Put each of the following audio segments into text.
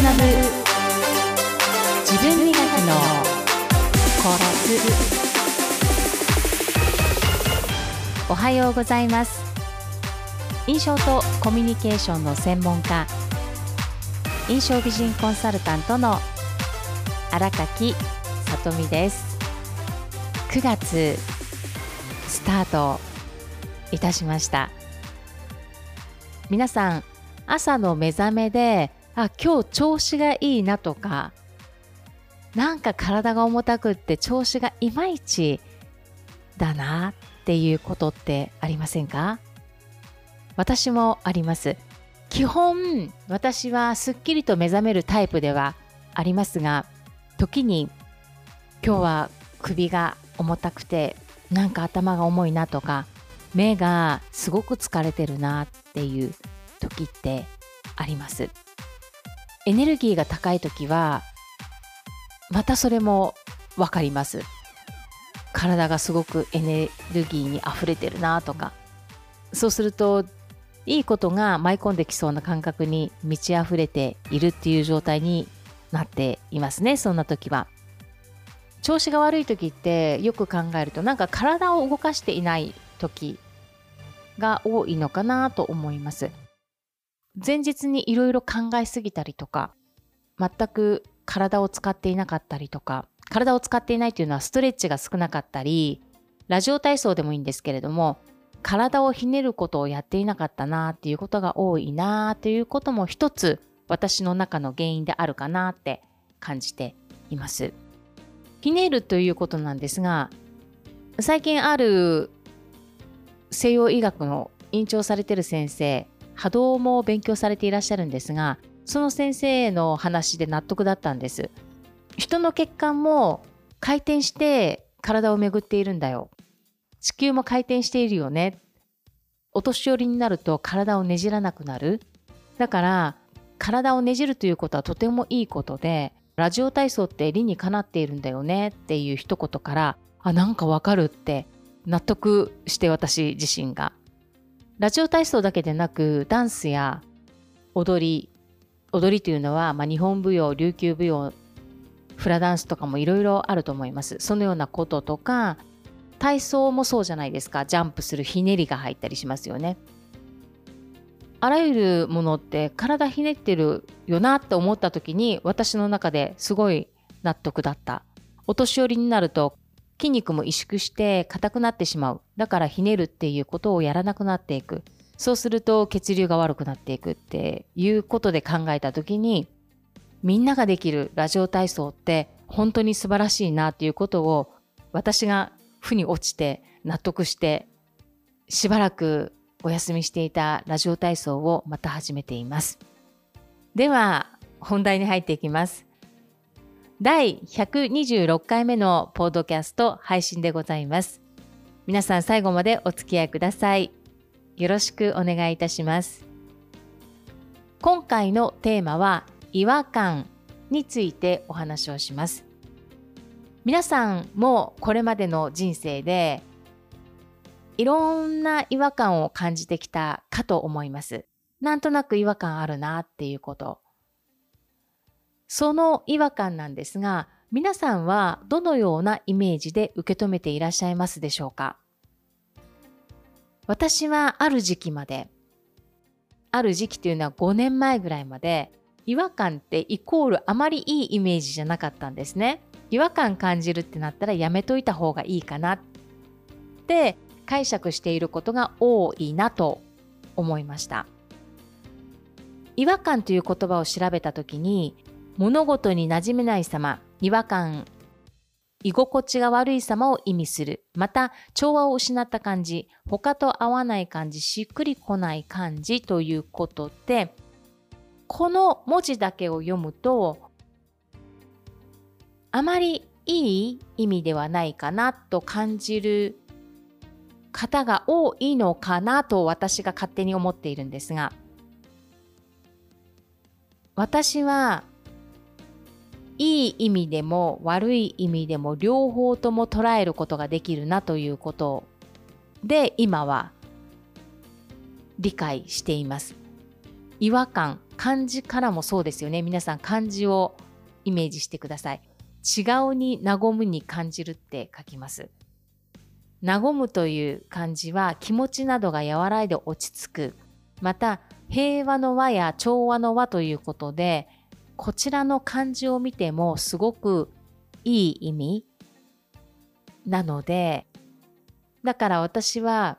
学ぶ。自分磨きのコラスおはようございます。印象とコミュニケーションの専門家。印象美人コンサルタントの荒垣さとみです。9月スタートいたしました。皆さん朝の目覚めであ今日調子がいいなとかなんか体が重たくって調子がいまいちだなっていうことってありませんか？私もあります。基本私はすっきりと目覚めるタイプではありますが時に今日は首が重たくてなんか頭が重いなとか目がすごく疲れてるなっていう時ってあります。エネルギーが高い時はまたそれも分かります。体がすごくエネルギーに溢れてるなとか。そうするといいことが舞い込んできそうな感覚に満ち溢れているっていう状態になっていますねそんな時は。調子が悪い時ってよく考えるとなんか体を動かしていない時が多いのかなと思います。前日にいろいろ考えすぎたりとか全く体を使っていなかったりとか体を使っていないというのはストレッチが少なかったりラジオ体操でもいいんですけれども体をひねることをやっていなかったなっていうことが多いなということも一つ私の中の原因であるかなって感じています。ひねるということなんですが最近ある西洋医学の院長されてる先生波動も勉強されていらっしゃるんですがその先生の話で納得だったんです。人の血管も回転して体を巡っているんだよ。地球も回転しているよね。お年寄りになると体をねじらなくなる。だから体をねじるということはとてもいいことで、ラジオ体操って理にかなっているんだよねっていう一言から、あ、なんかわかるって納得して私自身が。ラジオ体操だけでなくダンスや踊り踊りというのは、まあ、日本舞踊琉球舞踊フラダンスとかもいろいろあると思います。そのようなこととか体操もそうじゃないですか。ジャンプするひねりが入ったりしますよね。あらゆるものって体ひねってるよなって思った時に私の中ですごい納得だった。お年寄りになると筋肉も萎縮して硬くなってしまうだからひねるっていうことをやらなくなっていくそうすると血流が悪くなっていくっていうことで考えた時にみんなができるラジオ体操って本当に素晴らしいなっていうことを私が負に落ちて納得してしばらくお休みしていたラジオ体操をまた始めています。では本題に入っていきます。第126回目のポッドキャスト配信でございます。皆さん最後までお付き合いください。よろしくお願いいたします。今回のテーマは違和感についてお話をします。皆さんもこれまでの人生でいろんな違和感を感じてきたかと思います。なんとなく違和感あるなっていうこと。その違和感なんですが、皆さんはどのようなイメージで受け止めていらっしゃいますでしょうか？私はある時期まで、ある時期というのは5年前ぐらいまで、違和感ってイコールあまりいいイメージじゃなかったんですね。違和感感じるってなったらやめといた方がいいかなって解釈していることが多いなと思いました。違和感という言葉を調べた時に物事に馴染めない様、違和感居心地が悪い様を意味する。また、調和を失った感じ、他と合わない感じ、しっくりこない感じということで、この文字だけを読むと、あまりいい意味ではないかなと感じる方が多いのかなと私が勝手に思っているんですが、私はいい意味でも悪い意味でも両方とも捉えることができるなということで今は理解しています。違和感漢字からもそうですよね。皆さん漢字をイメージしてください。違うに和むに感じるって書きます。和むという漢字は気持ちなどが和らいで落ち着く。また平和の和や調和の和ということでこちらの漢字を見てもすごくいい意味なのでだから私は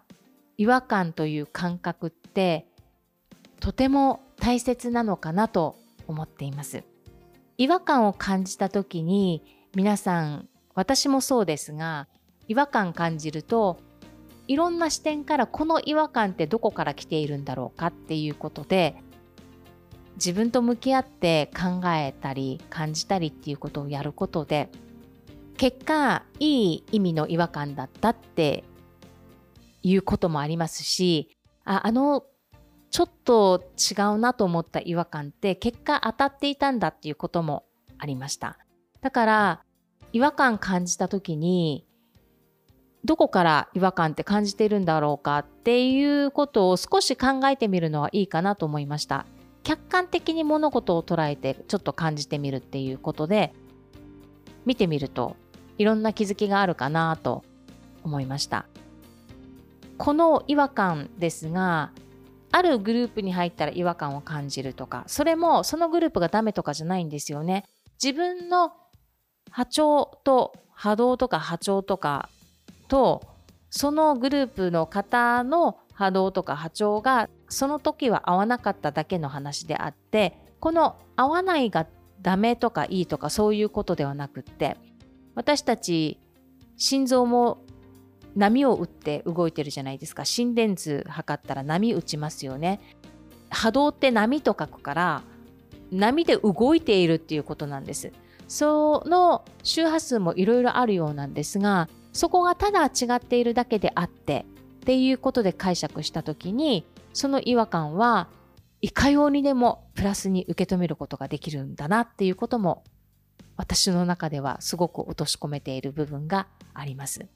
違和感という感覚ってとても大切なのかなと思っています。違和感を感じた時に皆さん私もそうですが違和感感じるといろんな視点からこの違和感ってどこから来ているんだろうかっていうことで自分と向き合って考えたり感じたりっていうことをやることで結果いい意味の違和感だったっていうこともありますしああのちょっと違うなと思った違和感って結果当たっていたんだっていうこともありました。だから違和感感じた時にどこから違和感って感じてるんだろうかっていうことを少し考えてみるのはいいかなと思いました。客観的に物事を捉えてちょっと感じてみるっていうことで見てみるといろんな気づきがあるかなと思いました。この違和感ですがあるグループに入ったら違和感を感じるとかそれもそのグループがダメとかじゃないんですよね自分の波長と波動とか波長とかとそのグループの方の波動とか波長がその時は合わなかっただけの話であってこの合わないがダメとかいいとかそういうことではなくって私たち心臓も波を打って動いてるじゃないですか。心電図測ったら波打ちますよね。波動って波と書くから波で動いているっていうことなんです。その周波数もいろいろあるようなんですがそこがただ違っているだけであってっていうことで解釈した時にその違和感はいかようにでもプラスに受け止めることができるんだなっていうことも私の中ではすごく落とし込めている部分があります。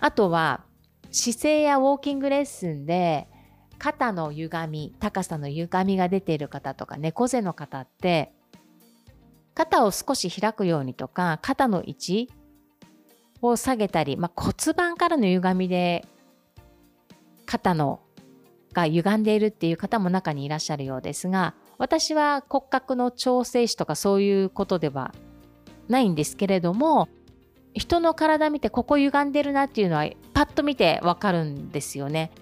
あとは姿勢やウォーキングレッスンで肩の歪み高さの歪みが出ている方とか猫背の方って肩を少し開くようにとか肩の位置を下げたり、まあ、骨盤からの歪みで肩のが歪んでいるっていう方も中にいらっしゃるようですが私は骨格の調整士とかそういうことではないんですけれども人の体見てここ歪んでるなっていうのはパッと見てわかるんですよね。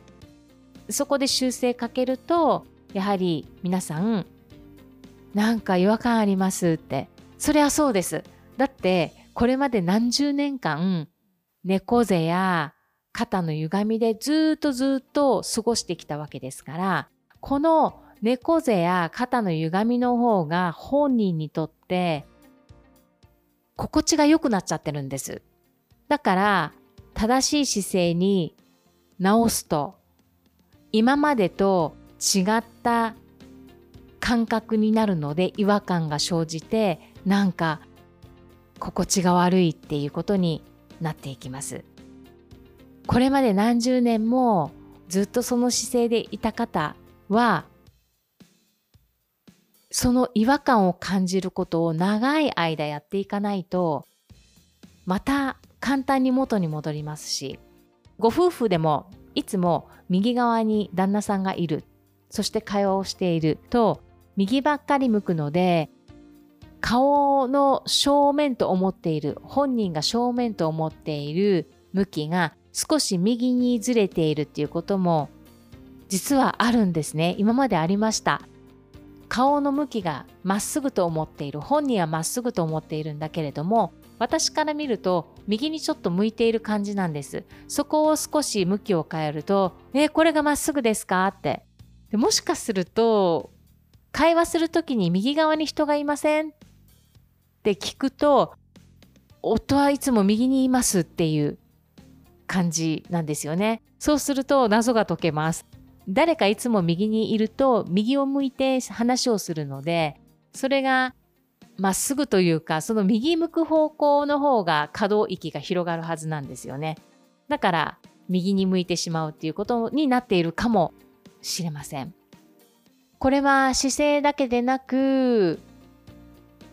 そこで修正かけるとやはり皆さんなんか違和感ありますってそりゃそうです。だってこれまで何十年間猫背や肩の歪みでずっとずっと過ごしてきたわけですからこの猫背や肩の歪みの方が本人にとって心地が良くなっちゃってるんです。だから正しい姿勢に直すと今までと違った感覚になるので違和感が生じてなんか心地が悪いっていうことになっていきます。これまで何十年もずっとその姿勢でいた方はその違和感を感じることを長い間やっていかないとまた簡単に元に戻りますしご夫婦でもいつも右側に旦那さんがいるそして会話をしていると右ばっかり向くので顔の正面と思っている本人が正面と思っている向きが少し右にずれているっていうことも実はあるんですね。今までありました。顔の向きがまっすぐと思っている本人はまっすぐと思っているんだけれども私から見ると右にちょっと向いている感じなんです。そこを少し向きを変えると「えー、これがまっすぐですか?」って。でもしかすると会話する時に右側に人がいません？って聞くと夫はいつも右にいますっていう感じなんですよね。そうすると謎が解けます。誰かいつも右にいると右を向いて話をするのでそれがまっすぐというかその右向く方向の方が可動域が広がるはずなんですよね。だから右に向いてしまうっていうことになっているかもしれません。これは姿勢だけでなく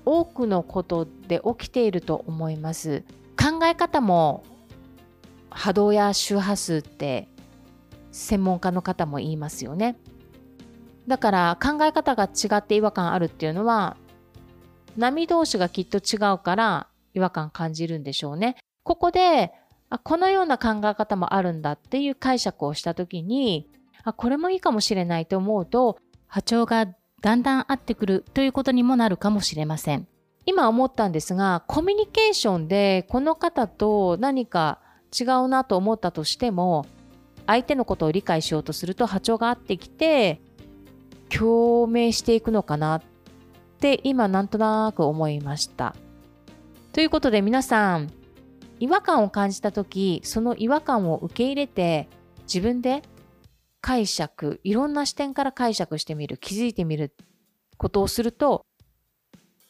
多くのことで起きていると思います。考え方も波動や周波数って専門家の方も言いますよね。だから考え方が違って違和感あるっていうのは波同士がきっと違うから違和感感じるんでしょうね。ここであこのような考え方もあるんだっていう解釈をした時にあこれもいいかもしれないと思うと波長がだんだん合ってくるということにもなるかもしれません。今思ったんですがコミュニケーションでこの方と何か違うなと思ったとしても相手のことを理解しようとすると波長が合ってきて共鳴していくのかなって今なんとなく思いました。ということで皆さん違和感を感じた時その違和感を受け入れて自分で解釈いろんな視点から解釈してみる気づいてみることをすると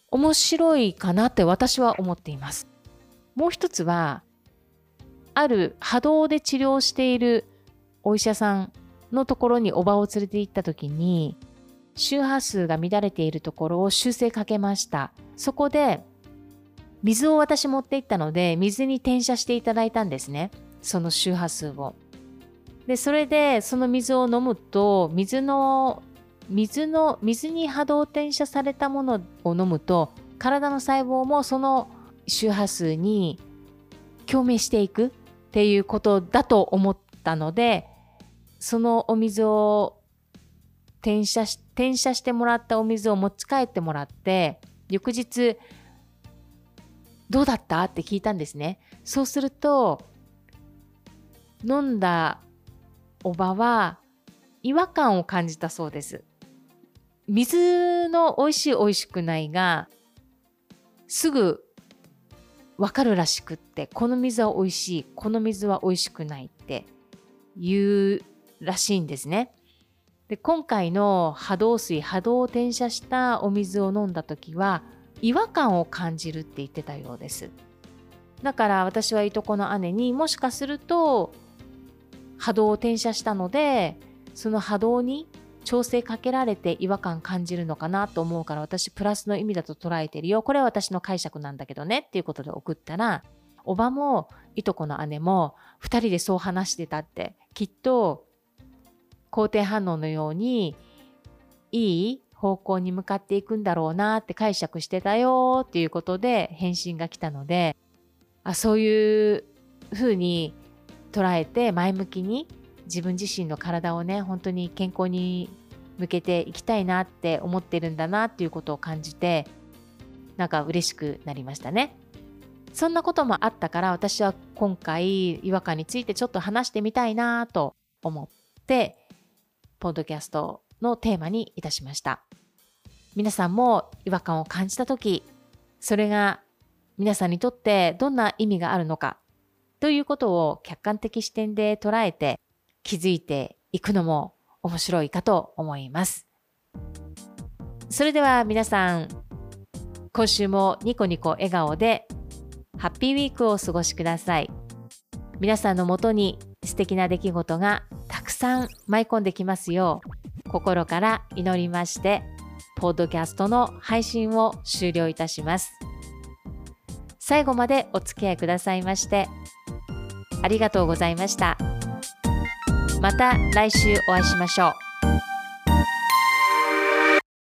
面白いかなって私は思っています。もう一つはある波動で治療しているお医者さんのところにおばを連れて行った時に周波数が乱れているところを修正かけました。そこで水を私持って行ったので水に転写していただいたんですね。その周波数を。で、それでその水を飲むと、水の、水の、水に波動転写されたものを飲むと、体の細胞もその周波数に共鳴していくっていうことだと思ったので、そのお水を転写し、転写してもらったお水を持ち帰ってもらって、翌日、どうだった？って聞いたんですね。そうすると、飲んだおばは違和感を感じたそうです。水の美味しい美味しくないがすぐわかるらしくってこの水は美味しいこの水は美味しくないって言うらしいんですね。で今回の波動水波動を転写したお水を飲んだ時は違和感を感じるって言ってたようです。だから私はいとこの姉にもしかすると波動を転写したのでその波動に調整かけられて違和感感じるのかなと思うから私プラスの意味だと捉えてるよ。これは私の解釈なんだけどねっていうことで送ったらおばもいとこの姉も2人でそう話してたって。きっと肯定反応のようにいい方向に向かっていくんだろうなって解釈してたよっていうことで返信が来たのであそういうふうに捉えて前向きに自分自身の体をね本当に健康に向けていきたいなって思ってるんだなっていうことを感じてなんか嬉しくなりましたね。そんなこともあったから私は今回違和感についてちょっと話してみたいなと思ってポッドキャストのテーマにいたしました。皆さんも違和感を感じた時それが皆さんにとってどんな意味があるのかということを客観的視点で捉えて気づいていくのも面白いかと思います。それでは皆さん、今週もニコニコ笑顔でハッピーウィークをお過ごしください。皆さんのもとに素敵な出来事がたくさん舞い込んできますよう心から祈りまして、ポッドキャストの配信を終了いたします。最後までお付き合いくださいましてありがとうございました。また来週お会いしましょう。